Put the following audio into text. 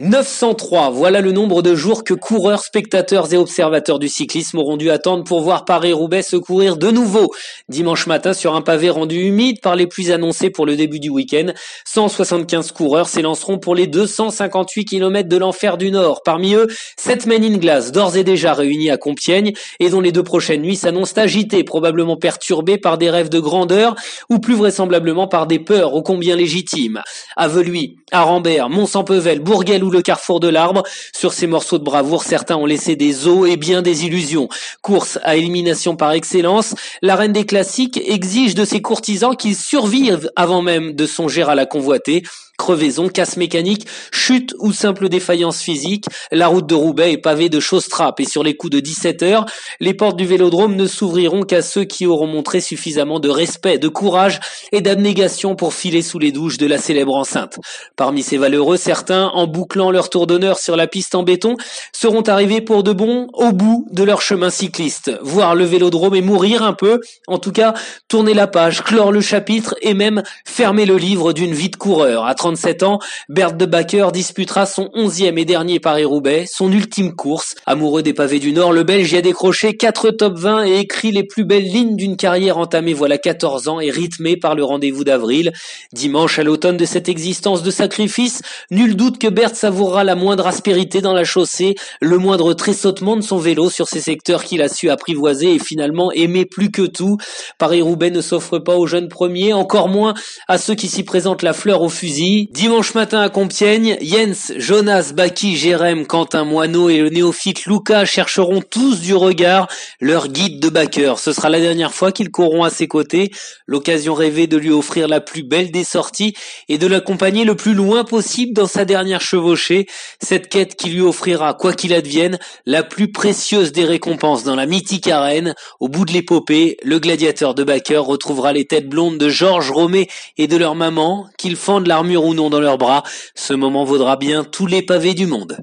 903, voilà le nombre de jours que coureurs, spectateurs et observateurs du cyclisme auront dû attendre pour voir Paris-Roubaix se courir de nouveau. Dimanche matin, sur un pavé rendu humide par les pluies annoncées pour le début du week-end, 175 coureurs s'élanceront pour les 258 km de l'enfer du Nord. Parmi eux, 7 men in glace, d'ores et déjà réunis à Compiègne et dont les deux prochaines nuits s'annoncent agitées, probablement perturbées par des rêves de grandeur ou plus vraisemblablement par des peurs ô combien légitimes. Aveluy, Arambert, Mont-Saint-Pevel, Bourguel le carrefour de l'arbre. Sur ces morceaux de bravoure, certains ont laissé des os et bien des illusions. Course à élimination par excellence, la reine des classiques exige de ses courtisans qu'ils survivent avant même de songer à la convoiter. Crevaison, casse mécanique, chute ou simple défaillance physique, la route de Roubaix est pavée de choses trappes et sur les coups de 17 heures, les portes du vélodrome ne s'ouvriront qu'à ceux qui auront montré suffisamment de respect, de courage et d'abnégation pour filer sous les douches de la célèbre enceinte. Parmi ces valeureux, certains, en bouclant leur tour d'honneur sur la piste en béton, seront arrivés pour de bon au bout de leur chemin cycliste, voir le vélodrome et mourir un peu, en tout cas tourner la page, clore le chapitre et même fermer le livre d'une vie de coureur. 37 ans, Bert de Backer disputera son onzième et dernier Paris-Roubaix, son ultime course. Amoureux des pavés du Nord, le Belge y a décroché 4 top 20 et écrit les plus belles lignes d'une carrière entamée voilà 14 ans et rythmée par le rendez-vous d'avril. Dimanche à l'automne de cette existence de sacrifice, nul doute que Bert savourera la moindre aspérité dans la chaussée, le moindre tressautement de son vélo sur ces secteurs qu'il a su apprivoiser et finalement aimer plus que tout. Paris-Roubaix ne s'offre pas aux jeunes premiers, encore moins à ceux qui s'y présentent la fleur au fusil. Dimanche matin à Compiègne, Jens, Jonas, Baki, Jérém, Quentin Moineau et le néophyte Lucas chercheront tous du regard leur guide de backer. Ce sera la dernière fois qu'ils courront à ses côtés, l'occasion rêvée de lui offrir la plus belle des sorties et de l'accompagner le plus loin possible dans sa dernière chevauchée, cette quête qui lui offrira, quoi qu'il advienne, la plus précieuse des récompenses dans la mythique arène. Au bout de l'épopée, le gladiateur de backer retrouvera les têtes blondes de Georges Romé et de leur maman, qu'ils fendent l'armure ou non dans leurs bras, ce moment vaudra bien tous les pavés du monde.